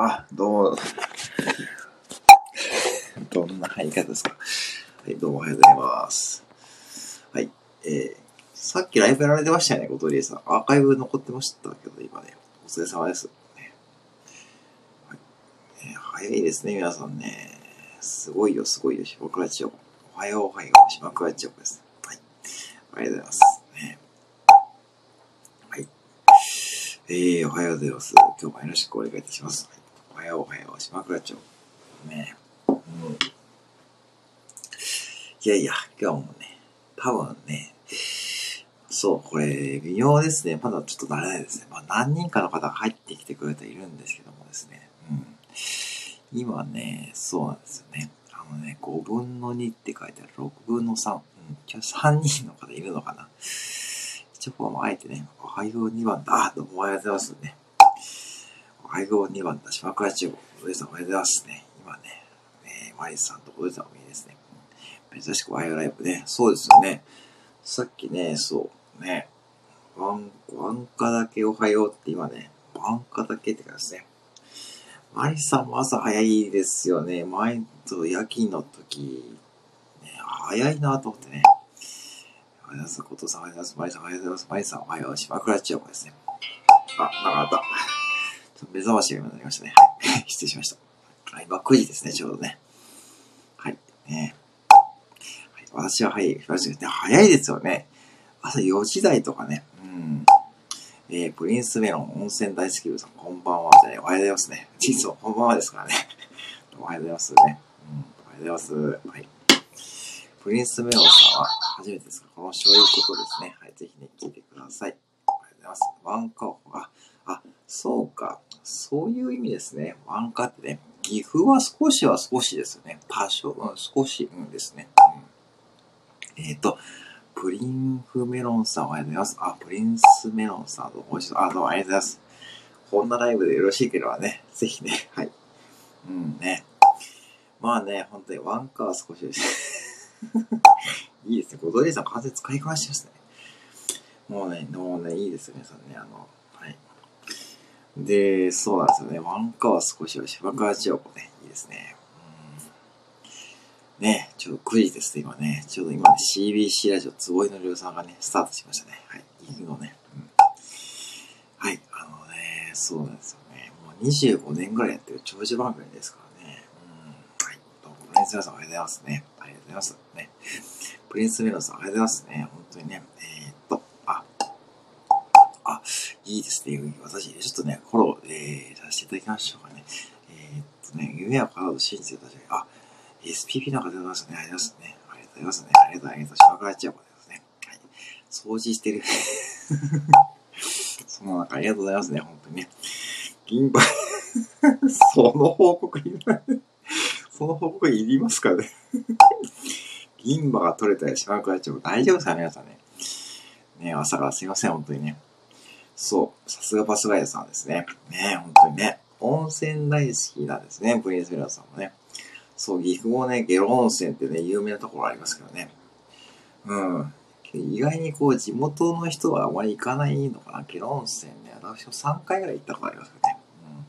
あ、どうも。どんな入り方ですか？はい、どうもおはようございます。はい、えー、さっきライブやられてましたよね、後藤理恵さん。アーカイブ残ってましたけど、今ね。お疲れ様です。ねはいえー早いですね、皆さんね。すごいよ、すごいよ、島倉千代子。おはよう、おはよう、島倉千代子です。はい。ありがとうございます。えー、おはようございます。今日もよろしくお願いいたします。はいおはよう、おはよう、島倉町。ねうん。いやいや、今日もね、多分ね、そう、これ、微妙ですね。まだちょっと慣れないですね。まあ、何人かの方が入ってきてくれているんですけどもですね。うん。今ね、そうなんですよね。あのね、5分の2って書いてある。6分の3。うん。今日3人の方いるのかな。一応、もうあえてね、おはよう2番だ。あ、どうもおはようございますね。おはよう2番だ。島倉中国。おさんおはようございますね。今ね、えー、マリスさんとおじさんお見えですね。うん珍しくおはようライブね。そうですよね。さっきね、そう、ね、ワン、ワンカだけおはようって今ね、ワンカだけって感じですね。マリスさんも朝早いですよね。前と夜勤の時、ね、早いなと思ってね。おはようございます。ことさんおはようございます。マリさんおはようございます。マリさんおはよう。島倉千代子ですね。あ、なかった。目覚ましが今なりましたね。はい。失礼しました。あ今9時ですね、ちょうどね。はい。ねはい、私は早い。早いですよね。朝4時台とかね。うん。えー、プリンスメロン温泉大好きさん、こんばんは。じゃね、おはようございますね。実はこんばんはですからね。おはようございますね。うん。おはようございます。はい。プリンスメロンさんは初めてですか？このそういうことですね。はい。ぜひね、聞いてください。おはようございます。ワンカオあ、あ、そうか。そういう意味ですね。ワンカってね。岐阜は少しは少しですよね。多少、うん、少し、うんですね。うん、えっ、と、プリンフメロンさんおはようございます。あ、プリンスメロンさんどうも。あ、どうもありがとうございます。こんなライブでよろしいければね、ぜひね、はい。うんね。まあね、本当にワンカーは少しです。いいですね。ごどりさん完全使いこなしてますね。もうね、もうね、いいですよ、皆さんね。あの、で、そうなんですよね。ワンカーは少しは芝川千代子ね、いいですね。ね、ちょうど9時ですね、今ね。ちょうど今ね、CBC ラジオ、坪井のりょうさんがね、スタートしましたね。はい。岐阜のね。うん。はい。あのね、そうなんですよね。もう25年ぐらいやってる長寿番組ですからね。うん。はい。どうも、プリンスメロンさんおはようございますね。ありがとうございます。ね。プリンスメロンさんおはようございますね。本当にね。えー、いいですね。私、ちょっとね、フォロー、えー、させていただきましょうかね。えー、っとね、夢は体を信じてたじゃあ、SPP の方でございますね。ありがとうございますね。ありがとうございますね。ありがとうございます。島倉千代子ですね。はい。掃除してる。その中、ありがとうございますね。本当にね。銀歯、その報告いらない。その報告いりますかね。銀歯が取れたら島倉千代子大丈夫ですか皆さんね。ね朝からすいません、本当にね。そう、さすがバスガイドさんですね。ね本当にね。温泉大好きなんですね、プリンスメラーさんもね。そう、岐阜もね、ゲロ温泉ってね、有名なところありますけどね。うん。意外にこう、地元の人はあまり行かないのかな。ゲロ温泉ね、私も3回ぐらい行ったことありますけどね。うん。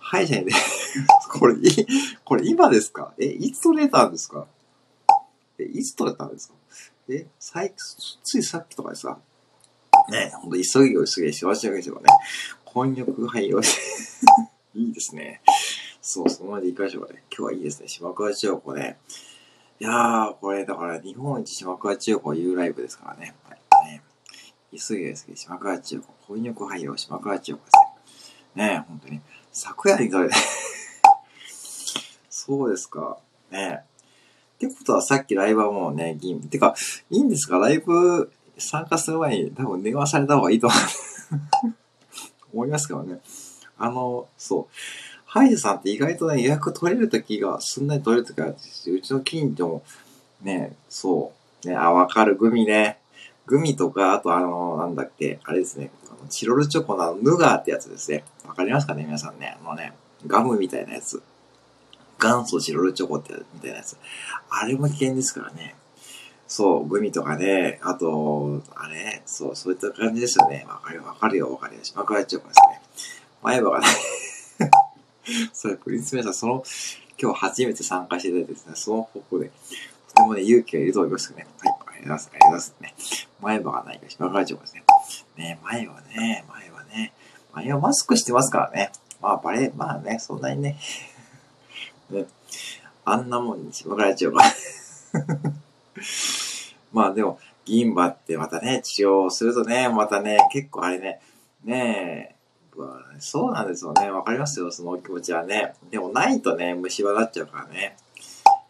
はい、じゃあね。これ、い、これ今ですか？え、いつ取れたんですか？え、いつ取れたんですか？え、最、ついさっきとかでさ、ね、ほんと急ぎを急ぎしわしわけですよね。混浴配慮 いいですね。そう、そのまで行きましょうかね。今日はいいですね。島倉千代子ね。いやー、これだから日本一島倉千代子 U ライブですからね。はい。ね、急ぎですけど、島倉千代子、混浴配慮島倉千代子ですね。ね本当に。昨夜に撮れて。そうですか。ねってことはさっきライブはもうね、銀、てか、いいんですか？ライブ参加する前に多分電話された方がいいと思いますけどね。あの、そう。ハイジさんって意外とね、予約取れるときが、すんなり取れるときが、うちの近所も、ね、そう。ね、あ、わかる、グミね。グミとか、あとあの、なんだっけ、あれですね。あのチロルチョコのあのヌガーってやつですね。わかりますかね皆さんね。あのね、ガムみたいなやつ。元祖チロルチョコってみたいなやつ。あれも危険ですからね。そう、グミとかね、あと、あれ、そう、そういった感じですよね。わかるよ、わかるよ、わかるよ。島倉千代子ですね。前歯がね、それ、クリスメさん、その、今日初めて参加していただいてですね、その方向で、とてもね、勇気がいると思いますね。はい、ありがとうございます。ありがとうございますね。前歯がないか、島川町ですね。ね、前はね、前はね、前はマスクしてますからね。まあ、バレ、まあね、そんなにね。ねあんなもんに島川町がまあでも、銀歯ってまたね、治療するとね、またね、結構あれね、ねえ、そうなんですよね。わかりますよ、その気持ちはね。でもないとね、虫歯になっちゃうからね。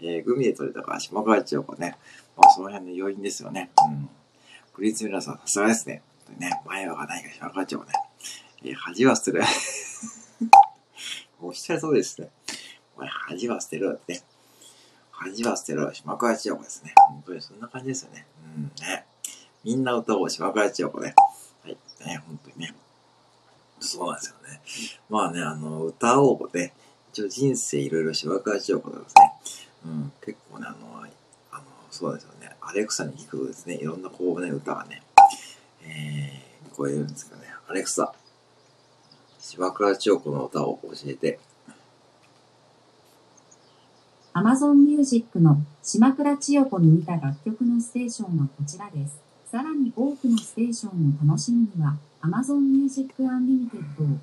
えー、グミで取れたから島川町がね、まあその辺の要因ですよね。うん。プリスミラさん、さすがですね。ね、前歯がないから島川町ね。えー、恥は捨てる。おっしゃる通りですね。お前、恥は捨てるってね。恥は捨てろ、島倉千代子ですね。本当にそんな感じですよね。うんね。みんな歌おう、島倉千代子ね。はい。ね、本当にね。そうなんですよね。まあね、あの、歌おうね。一応人生いろいろ島倉千代子なんですね。うん、結構ね、あの、あの、そうですよね。アレクサに聞くとですね、いろんなこうね、歌がね、えー、こういうんですかね。アレクサ、島倉千代子の歌を教えて。Amazon Music の島倉千代子に似た楽曲のステーションはこちらです。さらに多くのステーションを楽しむには Amazon Music Unlimited を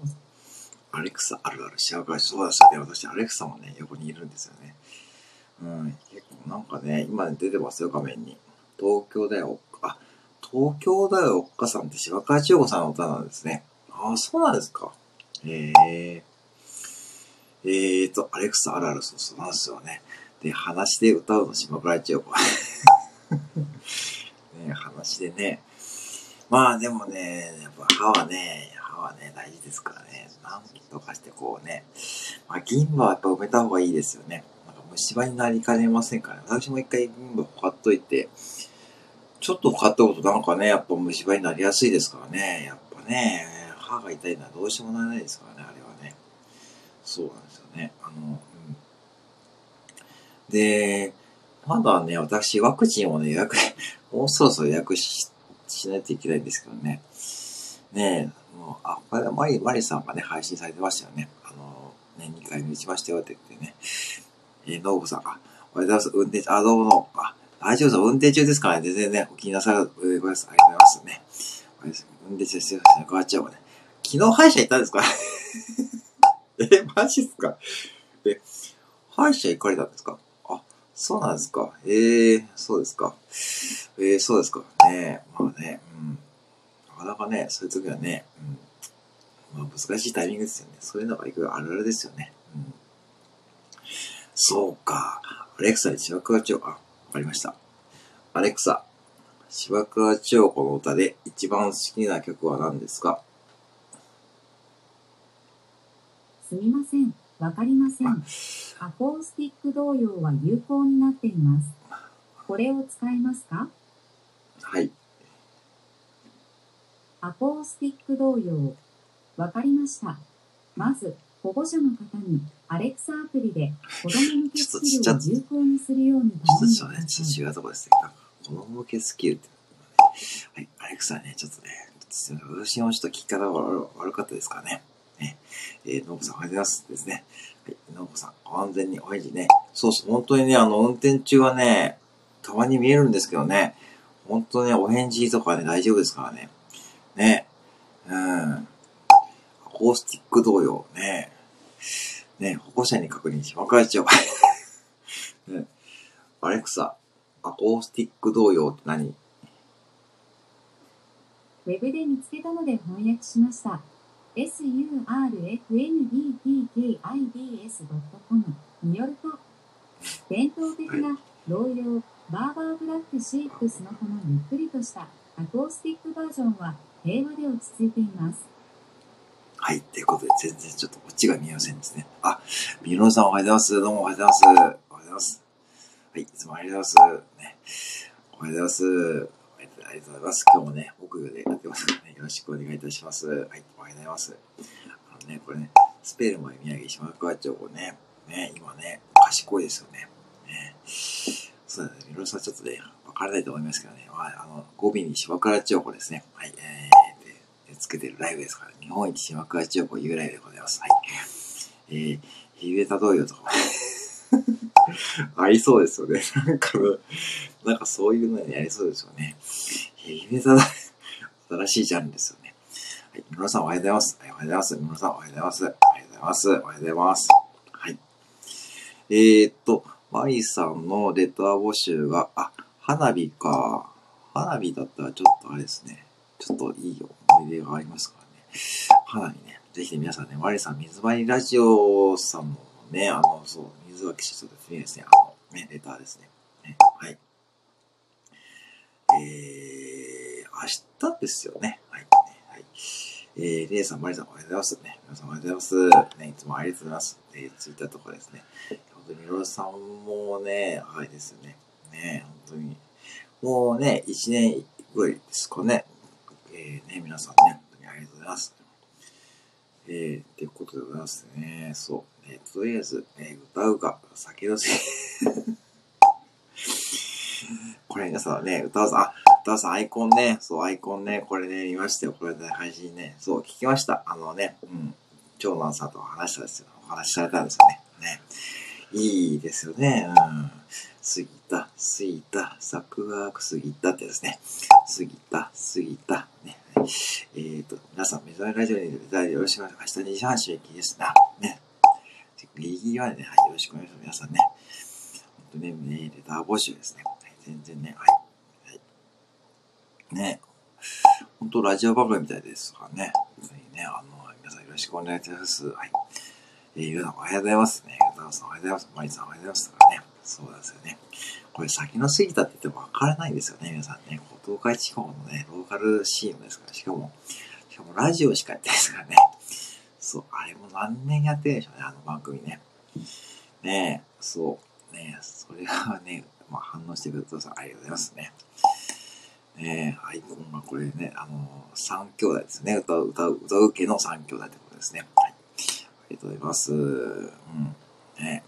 アレクサあるある幸せそうですよね。私、アレクサもね、横にいるんですよね。うん、結構なんかね、今出てますよ、画面に。東京だよ、あ、東京だよ、おっかさんって島倉千代子さんの歌なんですね。ああ、そうなんですか。へえ。えーと、アレクサあるある、そうそうなんですよね。で、話で歌うの島倉千代子。ね、話でね。まあでもね、やっぱ歯はね、歯はね、大事ですからね。何とかしてこうね。まあ銀歯はやっぱ埋めた方がいいですよね。なんか虫歯になりかねませんからね。私も一回銀歯ほかっといて、ちょっとほかったことなんかね、やっぱ虫歯になりやすいですからね。やっぱね、歯が痛いのはどうしてもないですからね、あれはね。そうなんですよね。あの、うん。で、まだね、私、ワクチンをね、予約、もうそろそろ予約ししないといけないんですけどね。ねえ、もう、あ、これマリ、マリさんがね、配信されてましたよね。あの、ね、2回目打ちましたよって言ってね。えー、ノーさん、あ、おはようございます。運転、あ、どうも、あ、大丈夫です。運転中ですからね、全然ね、お気になさらず、ごめんなさい。ありがとうございますね。運転中ですよ。変わっちゃうわね。昨日歯医者行ったんですかえ、マジっすか？え、歯医者行かれたんですか？あ、そうなんですか。ええー、そうですか。ええー、そうですか。ねまあね、うん。なかなかね、そういう時はね、うん。まあ難しいタイミングですよね。そういうのがいくあるあるですよね。うん。そうか。アレクサで芝倉千代、あ、わかりました。アレクサ、芝倉千代子の歌で一番好きな曲は何ですか？すみません。わかりません。アコースティック童謡は有効になっています。これを使えますか？はい。アコースティック童謡。わかりました。まず、保護者の方に、アレクサアプリで子供向けスキルを有効にするように頼んでください。ちょっと違うところですね。子供向けスキルって、はい、アレクサね、ちょっとね、私もちょっと聞き方が悪かったですからね。ね、えー、ノブさんおはようございますですね。はい、ノブさん、安全にお返事ね。そうそう、本当にね、あの、運転中はね、たまに見えるんですけどね、本当ね、お返事とかね、大丈夫ですからね。ね。うん。アコースティック同様、ね。ね、保護者に確認し、分かれちゃう。ね。アレクサ、アコースティック同様って何？ウェブで見つけたので翻訳しました。surfndtkids.com によると、伝統的な同様バーバーブラックシープスのこのゆっくりとしたアコースティックバージョンは平和で落ち着いています。はい。ということで、全然ちょっとこっちが見えませんです。ね。あ、みのさんおはようございます。どうもおはようございます。おはようございます。はい。いつもありがとうございます。ね、おはようございます。ありがとうございます。今日もね、奥でやってます。ので、ね、よろしくお願いいたします。はい。おはようございます。あのね、これね、スペルも宮城島川町ね、ね、今ね、賢いですよね。ねそうだね、みろさちょっとね、わからないと思いますけどね、まあ、あの、語尾に島倉千代子ですね。はい、えー、で、つけてるライブですから、日本一島倉千代子由来でございます。はい。えー、ヒゲタどうよとか。ありそうですよね。なんか、なんかそういうのにやりそうですよね。ヒゲタだ、新しいジャンルですよね。はい、皆さんおはようございます。おはようございます。皆さんおはようございます。おはようございます。おはようございます。はい。えー、っと、マリさんのレター募集が、あ、花火か。花火だったらちょっとあれですね。ちょっといい思い出がありますからね。花火ね。ぜひね、皆さんね、マリさん、水張りラジオさんもね、あの、そう、水脇しそうですね、ですね、あの、ね、レターですね。ねはい。えー、明日ですよね。はい。はい。えー、レイさん、マリさん、おはようございます。ね、皆さんおはようございます。ね、いつもありがとうございます。えー、ツイッターとかですね。本当に、ロさんもね、はいですよね。ね、本当に。もうね、1年ぐらいですかね。えー、ね、皆さんね、本当にありがとうございます。えー、っていうことでございますね。そう。えー、とりあえず、えー、歌うか、酒のせい。これ皆さんね、歌うさ、あ、歌うさんアイコンね、そう、アイコンね、これね、見ましたよ。これね、配信ね。そう、聞きました。あのね、うん、長男さんと話したんですよ。お話しされたんですよね。ね。いいですよね。うん。過ぎた、過ぎた、桜が過ぎたってですね。過ぎた、過ぎた、ね。えっ、ー、と、皆さん、メザイラジオに出たよろしくお願いします。明日2時半収益ですな。ね。ギリギリまでね、はい、よろしくお願いします。皆さんね。本当ね、ね、レター募集ですね。はい、全然ね、はい。ね。本当ラジオ番組みたいですからね。本当にね、あの、皆さんよろしくお願いいたします。はい。えー、ゆうさんおはようございますね。ゆうさんおはようございます。まりさんおはようございますかね。そうですよね。これ先の過ぎたって言っても分からないですよね、皆さんね。東海地方のね、ローカル CM ですから、しかも、しかもラジオしかやってないですからね。そう、あれも何年やってるでしょうね、あの番組ね。ねえ、そう、ねえ、それはね、まあ、反応してくれたさん、ありがとうございますね。ねえ、アイコンがこれね、あの、三兄弟ですね。歌う、歌う、歌う系の三兄弟ってことですね。はい。ありがとうございます。うん。ね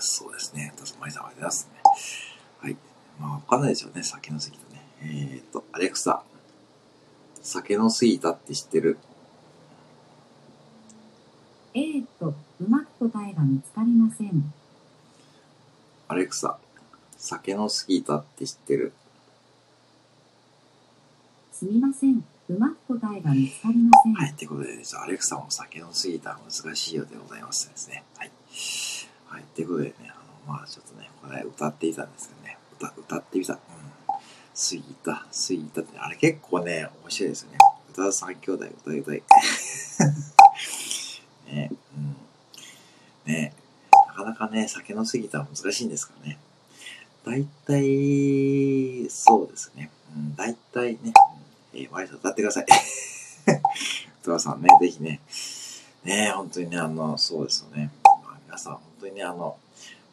そうですね。どうぞ、まりさん、ありがとうございますね。はい。まあ、わかんないですよね。酒の過ぎたね。えー、っと、アレクサ。酒の過ぎたって知ってる？えー、っと、うまく答えが見つかりません。アレクサ。酒の過ぎたって知ってる？すみません。うまく答えが見つかりません。はい。ということで、アレクサも酒の過ぎた難しいようでございますですね。はい。はい。ということでね、あの、まあちょっとね、これ歌っていたんですけどね、歌、歌ってみた。うん。過ぎた、過ぎたって、あれ結構ね、面白いですよね。歌う三兄弟、歌いたい。ね、うん。ね、なかなかね、酒の過ぎたは難しいんですからね。大体、そうですね。うん、大体ね、えー、割と歌ってください。トラさんね、ぜひね、ね、本当にね、あの、そうですよね。まあ、皆さん、本当にね、あの、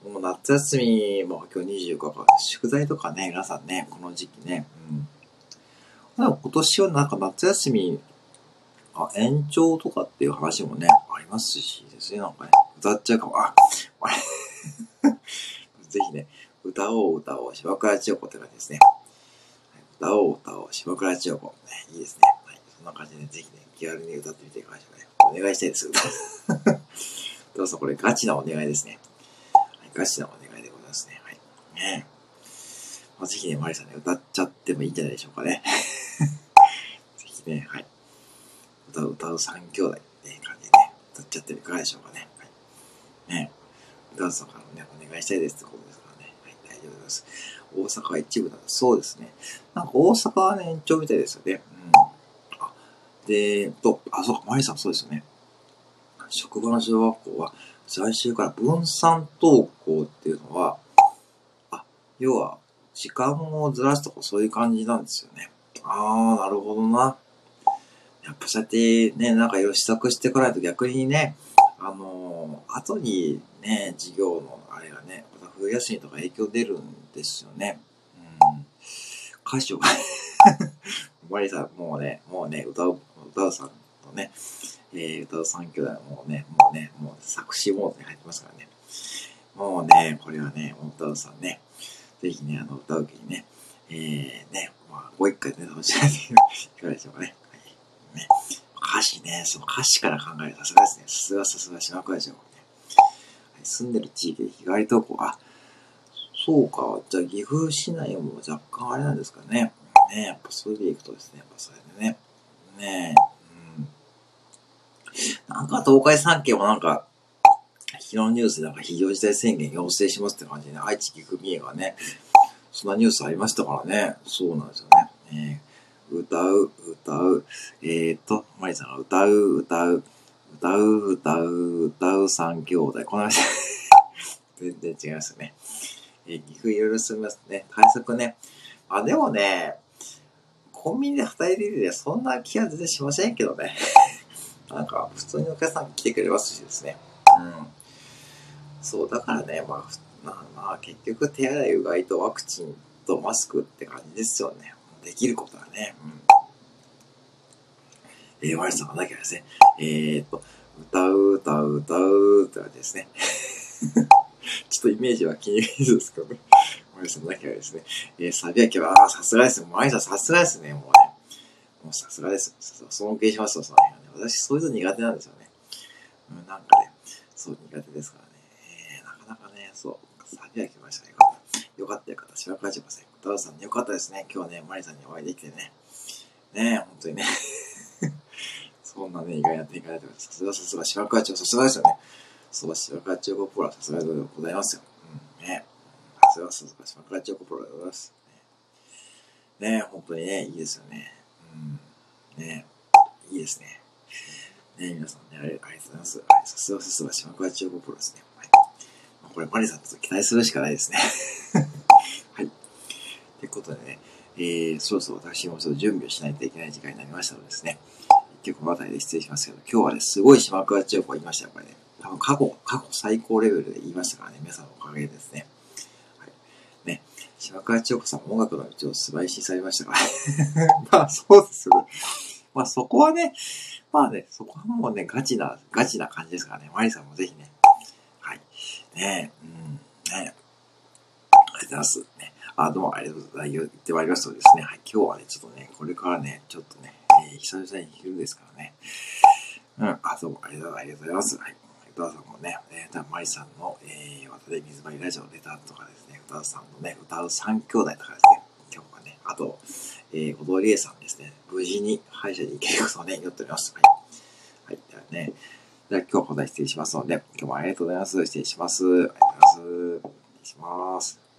もう夏休みも今日25日、宿題とかね、皆さんね、この時期ね、うん。今年はなんか夏休み、あ、延長とかっていう話もね、ありますしですね、なんかね、歌っちゃうかも、あ、ぜひね、歌おう歌おう、柴倉千代子って感じですね。歌おう歌おう、柴倉千代子。ね、いいですね。はい。そんな感じで、ね、ぜひね、気軽に歌ってみてくださいね。お願いしたいです。どうぞこれガチなお願いですね。はい、ガチなお願いでございますね。はい。ねまあ、ぜひね、マリさんね、歌っちゃってもいいんじゃないでしょうかね。ぜひね、はい。歌う、歌う三兄弟って感じでね、歌っちゃってもいかがでしょうかね。はい。ね歌うさんからね、お願いしたいですってことですからね。はい、大丈夫です。大阪一部だ、そうですね。なんか大阪はね、延長みたいですよね。うん。あ、で、と、あ、そうか、マリさんそうですよね。職場の小学校は、来週から分散登校っていうのは、あ、要は、時間をずらすとかそういう感じなんですよね。ああ、なるほどな。やっぱそうやってね、なんかいろいろ試作してこないと逆にね、あのー、後にね、授業のあれがね、また冬休みとか影響出るんですよね。うん。歌詞をマリさん、もうね、もうね、歌う、歌うさんとね、えー、歌う三兄弟もうね、もうね、もう作詞モードに入ってますからね。もうね、これはね、歌うさんね、ぜひね、あの、歌う時にね、えー、ね、まあ、ご一回ね、楽しんでいかがでしょうかね。はい。ね、歌詞ね、その歌詞から考えるさすがですね。さすがさすが島倉城ね。はい住んでる地域で日帰り投稿、あ、そうか。じゃあ岐阜市内も若干あれなんですかね。ねやっぱそれでいくとですね、やっぱそれでね。ねうん。なんか東海3県もなんか、昨日ニュースでなんか非常事態宣言要請しますって感じでね、愛知岐阜三重がね、そんなニュースありましたからね。そうなんですよね。えー歌う、歌う、えーと、マリさんが歌う、歌う、歌う、歌う、歌う三兄弟。この話、全然違いますね。えー岐阜いろいろ進みますね。対策ね。あ、でもね、コンビニで働いていてそんな気は全然しませんけどね。なんか、普通にお客さん来てくれますしですね。うん。そう、だからね、まあ、まあ、まあ、結局手洗い、うがいとワクチンとマスクって感じですよね。できることはね。うん。えー、ワイさんがなきゃですね。えー、っと、歌う、歌う、歌うって感じですね。ちょっとイメージは気に入るんですけどね。マリさんなきゃですね。えー、サビアキは、あーさすがですね。マリさんさすがですね。もうね。もうさすがです。尊敬しますよ、その辺はね。私、そういうの苦手なんですよね。うん、なんかね、そう苦手ですからね。えー、なかなかね、そう、サビアキましたね。よかった。よかったよかった。島倉千葉さん、歌うさんよかったですね。今日ね、マリさんにお会いできてね。ねえ、本当にね。そんなね、意外な展開になってます。さすがさすが、島倉千葉さすがですよね。そう、島倉千代子プロはさすがでございますよ。うん、ね。さすがさすが、島倉千代子プロでございます。ねね本当にね、いいですよね。うん。ねいいですね。ね皆さんね、ありがとうございます。はい、さすがさすが、島倉千代子プロですね。はい。まあこれ、マリさんと期待するしかないですね。はい。ということでね、えー、そろそろ私もちょっと準備をしないといけない時間になりましたのでですね、結構この辺りで失礼しますけど、今日はね、すごい島倉千代子が言いましたよ、これね。多分過去、過去最高レベルで言いましたからね、皆さんのおかげですね。はい。ね、島倉千代子さんも音楽の道を素晴らしされましたから。まあ、そうですよね。まあ、そこはね、まあね、そこはもうね、ガチな、ガチな感じですからね。マリさんもぜひね。はい。ねえ、うん、ね。ありがとうございます。ね。あ、どうもありがとうございます。言ってまいりますとですね、はい、今日はね、ちょっとね、これからね、ちょっとね、えー、久々に昼ですからね。うん、あ、どうもありがとうありがとうございます。はい。歌田さんもね、えー、マリさんの、えー、渡辺水張りラジオ出たとかですね、歌田さんのね、歌う三兄弟とかですね、今日はね、あと、えー、小通りえさんですね、無事に歯医者に行けることをね、祈っております。はい。はい。ではね、じゃあ今日はここで失礼しますので、今日もありがとうございます。失礼します。ありがとうございます。失礼します。